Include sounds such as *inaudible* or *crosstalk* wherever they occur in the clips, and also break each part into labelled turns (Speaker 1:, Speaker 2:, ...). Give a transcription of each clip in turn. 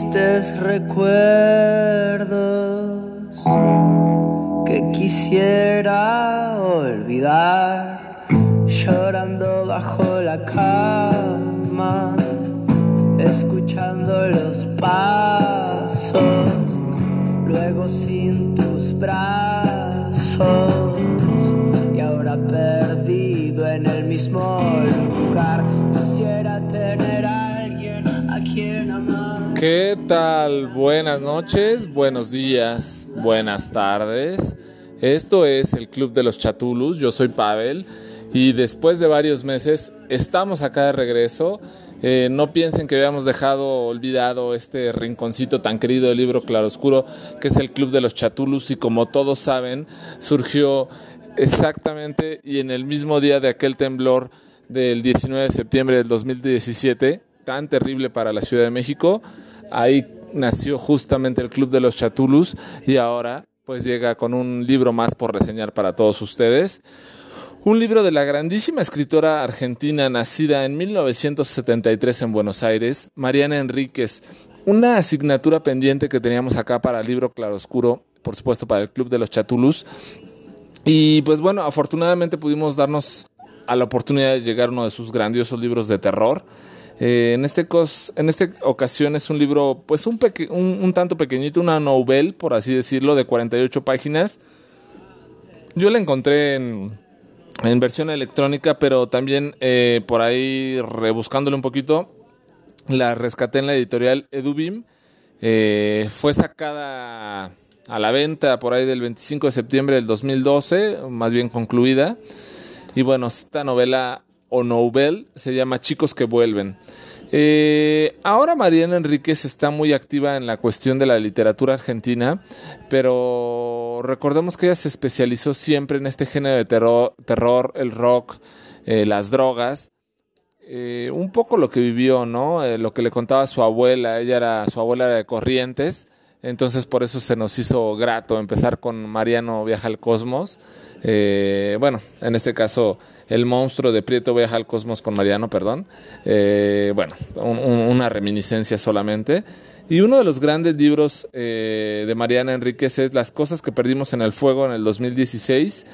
Speaker 1: tristes recuerdos que quisiera olvidar, llorando bajo la cama, escuchando los pasos, luego sin tus brazos y ahora perdido en el mismo lugar. Quisiera
Speaker 2: ¿Qué tal? Buenas noches, buenos días, buenas tardes. Esto es el Club de los Chatulus. Yo soy Pavel y después de varios meses estamos acá de regreso. Eh, no piensen que habíamos dejado olvidado este rinconcito tan querido del libro Claroscuro, que es el Club de los Chatulus y como todos saben, surgió exactamente y en el mismo día de aquel temblor del 19 de septiembre del 2017, tan terrible para la Ciudad de México. Ahí nació justamente el Club de los Chatulus y ahora pues llega con un libro más por reseñar para todos ustedes. Un libro de la grandísima escritora argentina nacida en 1973 en Buenos Aires, Mariana Enríquez. Una asignatura pendiente que teníamos acá para el libro Claroscuro, por supuesto para el Club de los Chatulus. Y pues bueno, afortunadamente pudimos darnos a la oportunidad de llegar a uno de sus grandiosos libros de terror. Eh, en, este cos, en esta ocasión es un libro, pues un, un, un, tanto pequeñito, una novel, por así decirlo, de 48 páginas. Yo la encontré en, en versión electrónica, pero también eh, por ahí rebuscándole un poquito, la rescaté en la editorial Edubim. Eh, fue sacada a la venta por ahí del 25 de septiembre del 2012, más bien concluida. Y bueno, esta novela o novel se llama Chicos que vuelven. Eh, ahora Mariana Enríquez está muy activa en la cuestión de la literatura argentina, pero recordemos que ella se especializó siempre en este género de terror, terror el rock, eh, las drogas. Eh, un poco lo que vivió, ¿no? Lo que le contaba su abuela, ella era su abuela de Corrientes, entonces por eso se nos hizo grato empezar con Mariano Viaja al Cosmos. Bueno, en este caso el monstruo de Prieto viaja al cosmos con Mariano, perdón. Eh, bueno, un, un, una reminiscencia solamente. Y uno de los grandes libros eh, de Mariana Enríquez es Las cosas que perdimos en el fuego en el 2016.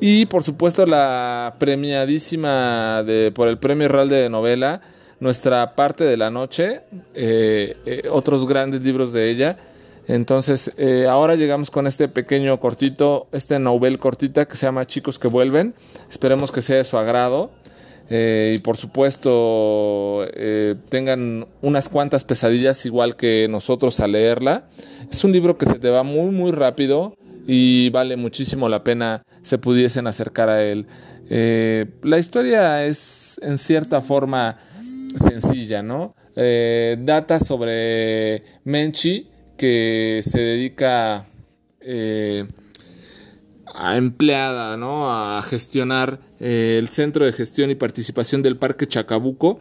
Speaker 2: Y por supuesto la premiadísima de, por el Premio Real de Novela, Nuestra parte de la noche, eh, eh, otros grandes libros de ella. Entonces, eh, ahora llegamos con este pequeño cortito, este novel cortita que se llama Chicos que vuelven. Esperemos que sea de su agrado. Eh, y por supuesto, eh, tengan unas cuantas pesadillas igual que nosotros al leerla. Es un libro que se te va muy, muy rápido y vale muchísimo la pena se pudiesen acercar a él. La historia es en cierta forma sencilla, ¿no? data sobre Menchi que se dedica eh, a empleada, ¿no? A gestionar eh, el centro de gestión y participación del Parque Chacabuco,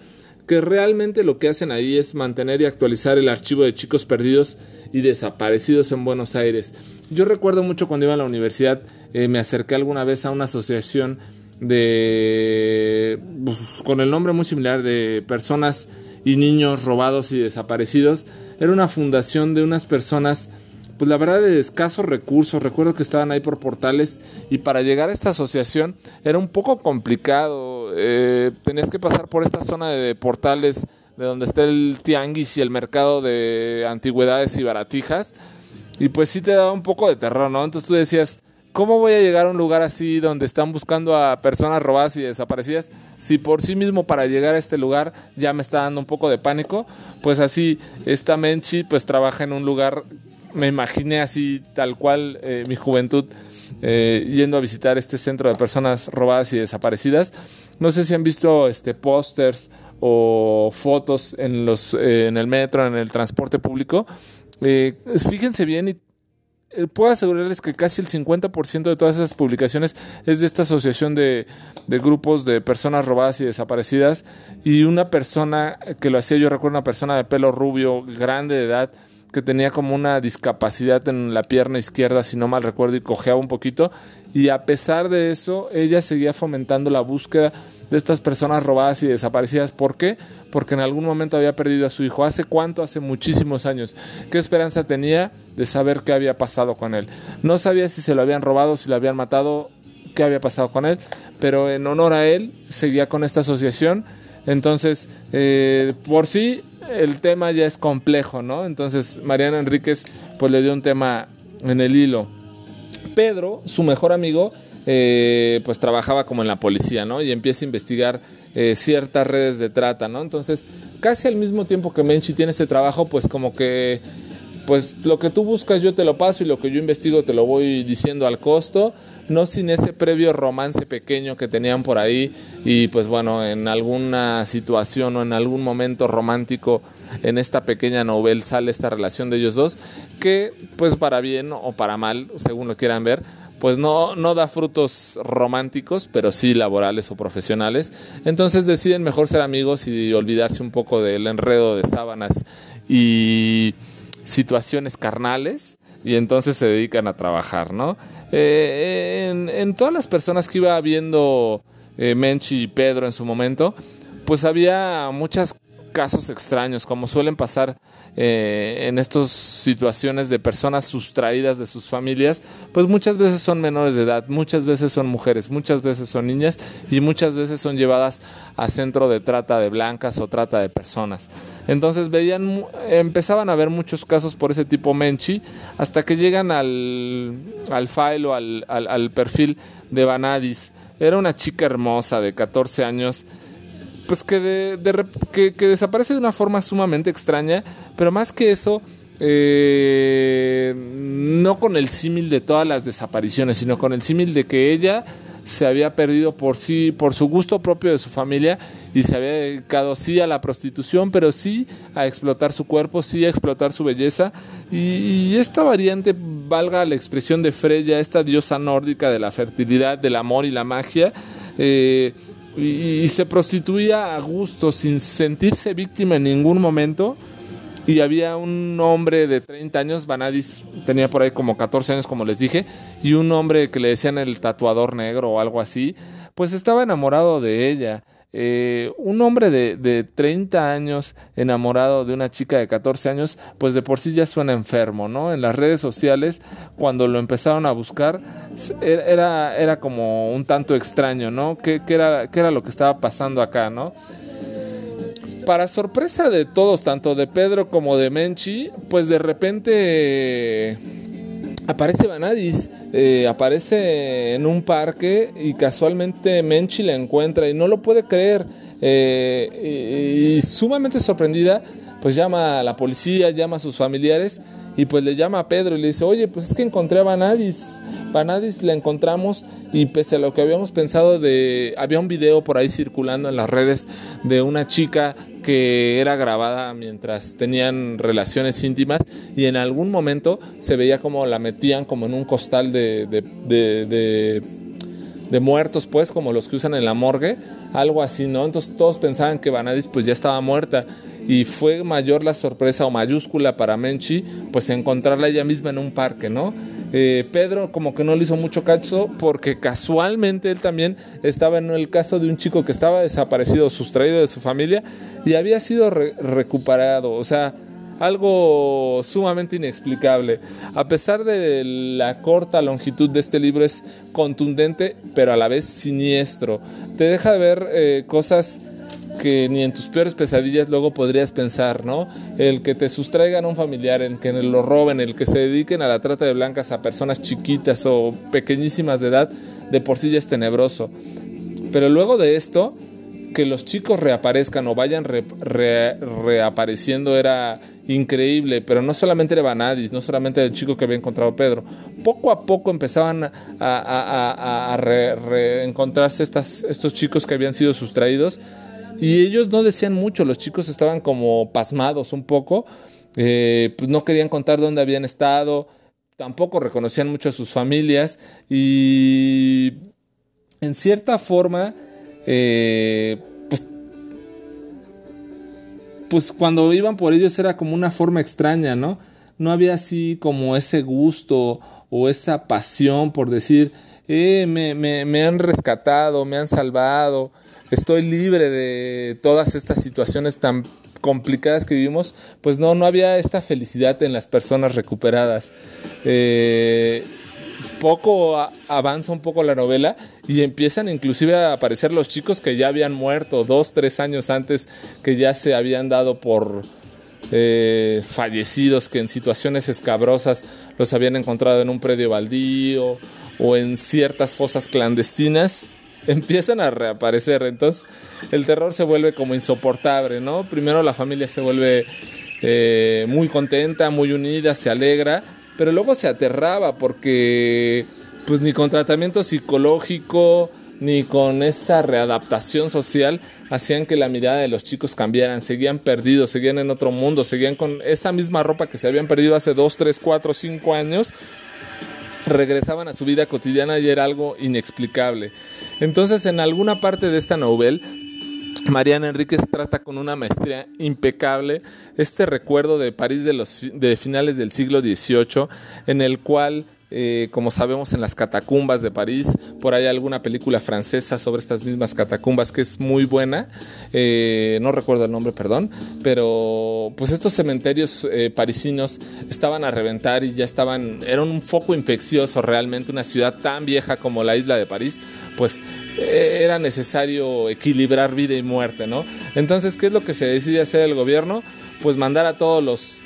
Speaker 2: que realmente lo que hacen ahí es mantener y actualizar el archivo de chicos perdidos y desaparecidos en Buenos Aires. Yo recuerdo mucho cuando iba a la universidad, eh, me acerqué alguna vez a una asociación de pues, con el nombre muy similar de personas y niños robados y desaparecidos. Era una fundación de unas personas, pues la verdad de escasos recursos. Recuerdo que estaban ahí por portales y para llegar a esta asociación era un poco complicado. Eh, tenías que pasar por esta zona de portales de donde está el tianguis y el mercado de antigüedades y baratijas. Y pues sí te daba un poco de terror, ¿no? Entonces tú decías, ¿Cómo voy a llegar a un lugar así donde están buscando a personas robadas y desaparecidas? Si por sí mismo para llegar a este lugar ya me está dando un poco de pánico, pues así esta Menchi pues trabaja en un lugar, me imaginé así tal cual eh, mi juventud eh, yendo a visitar este centro de personas robadas y desaparecidas. No sé si han visto este pósters o fotos en los eh, en el metro, en el transporte público. fíjense bien y puedo asegurarles que casi el 50% de todas esas publicaciones es de esta asociación de, de, grupos de personas robadas y desaparecidas y una persona que lo hacía, yo recuerdo una persona de pelo rubio, grande de edad, que tenía como una discapacidad en la pierna izquierda, si no mal recuerdo, y cojeaba un poquito. Y a pesar de eso, ella seguía fomentando la búsqueda de estas personas robadas y desaparecidas. ¿Por qué? Porque en algún momento había perdido a su hijo. ¿Hace cuánto? Hace muchísimos años. ¿Qué esperanza tenía de saber qué había pasado con él? No sabía si se lo habían robado, si lo habían matado, qué había pasado con él, pero en honor a él seguía con esta asociación. Entonces, eh, por sí, el tema ya es complejo, ¿no? Entonces, Mariana Enríquez, pues le dio un tema en el hilo. Pedro, su mejor amigo, eh, pues trabajaba como en la policía, ¿no? Y empieza a investigar eh, ciertas redes de trata, ¿no? Entonces, casi al mismo tiempo que Menchi tiene ese trabajo, pues como que, pues lo que tú buscas yo te lo paso y lo que yo investigo te lo voy diciendo al costo, no sin ese previo romance pequeño que tenían por ahí y pues bueno, en alguna situación o en algún momento romántico en esta pequeña novela sale esta relación de ellos dos que pues para bien o para mal, según lo quieran ver, pues no, no da frutos románticos, pero sí laborales o profesionales. Entonces deciden mejor ser amigos y olvidarse un poco del enredo de sábanas y situaciones carnales y entonces se dedican a trabajar, ¿no? Eh, en, todas las personas que iba viendo eh, Menchi y Pedro en su momento, pues había muchas casos extraños, como suelen pasar eh, en estas situaciones de personas sustraídas de sus familias, pues muchas veces son menores de edad, muchas veces son mujeres, muchas veces son niñas y muchas veces son llevadas a centro de trata de blancas o trata de personas. Entonces veían, empezaban a ver muchos casos por ese tipo Menchi, hasta que llegan al, al file o al, al perfil de Vanadis. Era una chica hermosa de 14 años pues que, de, que, desaparece de una forma sumamente extraña, pero más que eso, eh, no con el símil de todas las desapariciones, sino con el símil de que ella se había perdido por sí, por su gusto propio de su familia y se había dedicado sí a la prostitución, pero sí a explotar su cuerpo, sí a explotar su belleza. Y, esta variante, valga la expresión de Freya, esta diosa nórdica de la fertilidad, del amor y la magia, eh, y, se prostituía a gusto sin sentirse víctima en ningún momento. Y había un hombre de 30 años, Vanadis tenía por ahí como 14 años, como les dije, y un hombre que le decían el tatuador negro o algo así, pues estaba enamorado de ella. Eh, un hombre de, de, 30 años enamorado de una chica de 14 años, pues de por sí ya suena enfermo, ¿no? En las redes sociales, cuando lo empezaron a buscar, era, era como un tanto extraño, ¿no? ¿Qué, era, qué era lo que estaba pasando acá, ¿no? Para sorpresa de todos, tanto de Pedro como de Menchi, pues de repente aparece Vanadis, eh, aparece en un parque y casualmente Menchi la encuentra y no lo puede creer. Eh, y, sumamente sorprendida, pues llama a la policía, llama a sus familiares y pues le llama a Pedro y le dice, oye, pues es que encontré a Vanadis, Vanadis la encontramos y pese a lo que habíamos pensado de, había un video por ahí circulando en las redes de una chica que era grabada mientras tenían relaciones íntimas y en algún momento se veía como la metían como en un costal de, de, de, de muertos, pues, como los que usan en la morgue, algo así, ¿no? Entonces todos pensaban que Vanadis pues ya estaba muerta y fue mayor la sorpresa o mayúscula para Menchi, pues encontrarla ella misma en un parque, ¿no? Eh, Pedro como que no le hizo mucho caso porque casualmente él también estaba en el caso de un chico que estaba desaparecido, sustraído de su familia y había sido recuperado, o sea, algo sumamente inexplicable. A pesar de la corta longitud de este libro es contundente, pero a la vez siniestro. Te deja ver eh, cosas que ni en tus peores pesadillas luego podrías pensar, ¿no? El que te sustraigan a un familiar, en que lo roben, el que se dediquen a la trata de blancas a personas chiquitas o pequeñísimas de edad, de por sí ya es tenebroso. Pero luego de esto, que los chicos reaparezcan o vayan reapareciendo era increíble, pero no solamente era Vanadis, no solamente el chico que había encontrado Pedro, poco a poco empezaban a reencontrarse estos chicos que habían sido sustraídos y ellos no decían mucho, los chicos estaban como pasmados un poco, eh, pues no querían contar dónde habían estado, tampoco reconocían mucho a sus familias y en cierta forma, eh, pues, cuando iban por ellos era como una forma extraña, ¿no? No había así como ese gusto o esa pasión por decir, eh, me, me, me han rescatado, me han salvado, estoy libre de todas estas situaciones tan complicadas que vivimos, pues no, no había esta felicidad en las personas recuperadas. Eh, poco avanza un poco la novela y empiezan inclusive a aparecer los chicos que ya habían muerto dos, tres años antes, que ya se habían dado por eh, fallecidos, que en situaciones escabrosas los habían encontrado en un predio baldío o en ciertas fosas clandestinas *laughs* empiezan a reaparecer. Entonces el terror se vuelve como insoportable, ¿no? Primero la familia se vuelve eh, muy contenta, muy unida, se alegra, pero luego se aterraba porque pues ni con tratamiento psicológico ni con esa readaptación social hacían que la mirada de los chicos cambiaran, seguían perdidos, seguían en otro mundo, seguían con esa misma ropa que se habían perdido hace 2, 3, 4, 5 años, regresaban a su vida cotidiana y era algo inexplicable. Entonces, en alguna parte de esta novela, Mariana Enríquez trata con una maestría impecable este recuerdo de París de, los, de finales del siglo XVIII, en el cual eh, como sabemos en las catacumbas de París, por ahí hay alguna película francesa sobre estas mismas catacumbas que es muy buena, eh, no recuerdo el nombre, perdón, pero pues estos cementerios eh, parisinos estaban a reventar y ya estaban, era un foco infeccioso realmente, una ciudad tan vieja como la isla de París, pues era necesario equilibrar vida y muerte, ¿no? Entonces, ¿qué es lo que se decide hacer el gobierno? Pues mandar a todos los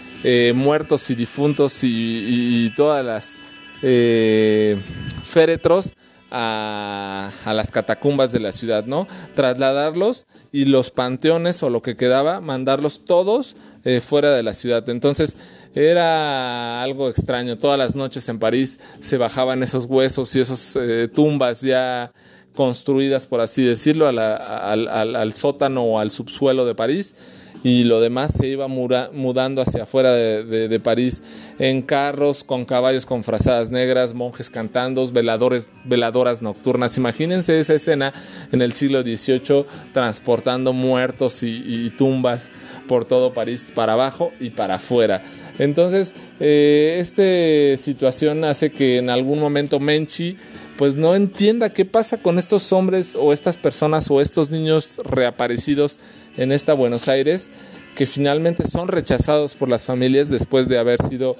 Speaker 2: muertos y difuntos y todas las eh, féretros a, las catacumbas de la ciudad, ¿no? Trasladarlos y los panteones o lo que quedaba, mandarlos todos eh, fuera de la ciudad. Entonces era algo extraño. Todas las noches en París se bajaban esos huesos y esas eh, tumbas ya construidas, por así decirlo, al sótano o al subsuelo de París y lo demás se iba mudando hacia afuera de, París en carros con caballos con frazadas negras, monjes cantando, veladores, veladoras nocturnas. Imagínense esa escena en el siglo XVIII transportando muertos y, tumbas por todo París para abajo y para afuera. Entonces, eh, esta situación hace que en algún momento Menchi pues no entienda qué pasa con estos hombres o estas personas o estos niños reaparecidos en esta Buenos Aires que finalmente son rechazados por las familias después de haber sido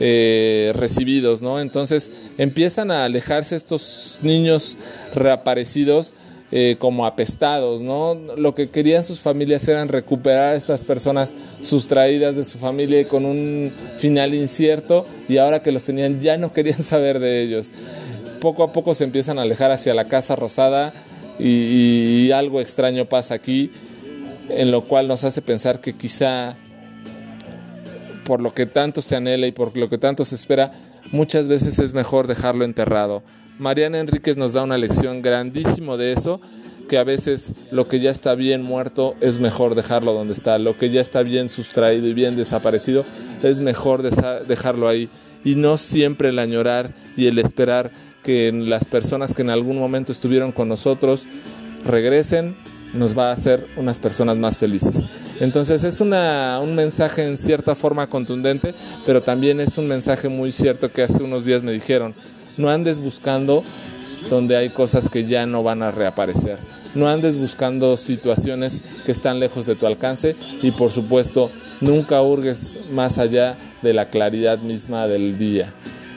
Speaker 2: eh, recibidos, ¿no? Entonces empiezan a alejarse estos niños reaparecidos eh, como apestados, ¿no? Lo que querían sus familias eran recuperar a estas personas sustraídas de su familia con un final incierto y ahora que los tenían ya no querían *laughs* saber de ellos poco a poco se empiezan a alejar hacia la Casa Rosada y, algo extraño pasa aquí, en lo cual nos hace pensar que quizá por lo que tanto se anhela y por lo que tanto se espera, muchas veces es mejor dejarlo enterrado. Mariana Enríquez nos da una lección grandísimo de eso, que a veces lo que ya está bien muerto es mejor dejarlo donde está, lo que ya está bien sustraído y bien desaparecido es mejor dejarlo ahí y no siempre el añorar y el esperar que las personas que en algún momento estuvieron con nosotros regresen, nos va a hacer unas personas más felices. Entonces es una, un mensaje en cierta forma contundente, pero también es un mensaje muy cierto que hace unos días me dijeron, no andes buscando donde hay cosas que ya no van a reaparecer. No andes buscando situaciones que están lejos de tu alcance y por supuesto nunca hurgues más allá de la claridad misma del día.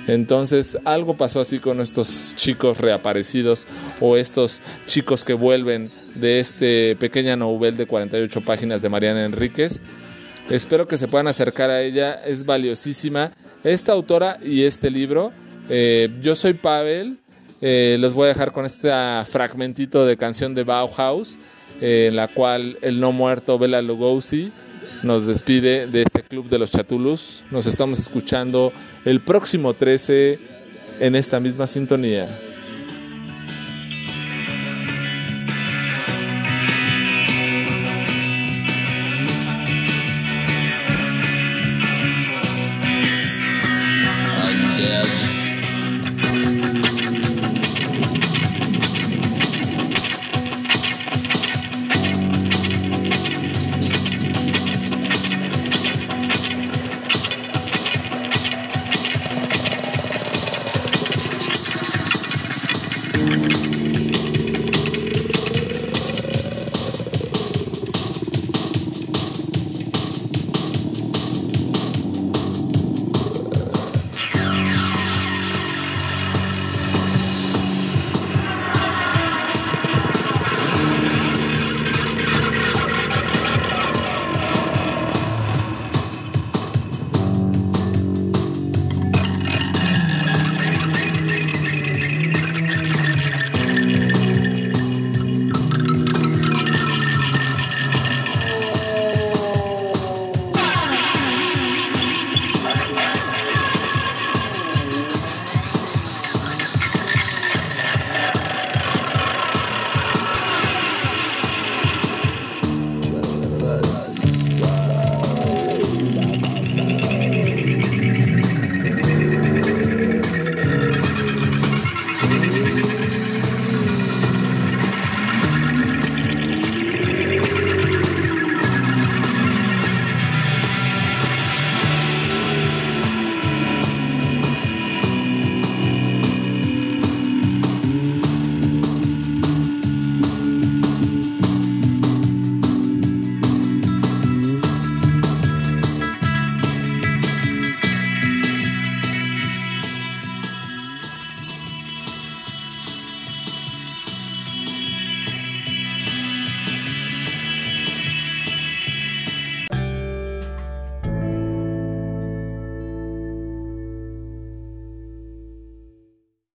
Speaker 2: Entonces algo pasó así con estos chicos reaparecidos o estos chicos que vuelven de este pequeña novel de 48 páginas de Mariana Enríquez. Espero que se puedan acercar a ella, es valiosísima esta autora y este libro. Eh, yo soy Pavel, eh, los voy a dejar con este fragmentito de canción de Bauhaus, eh, en la cual el no muerto Bela Lugosi nos despide de este club de los Chatulus. Nos estamos escuchando el próximo 13 en esta misma sintonía.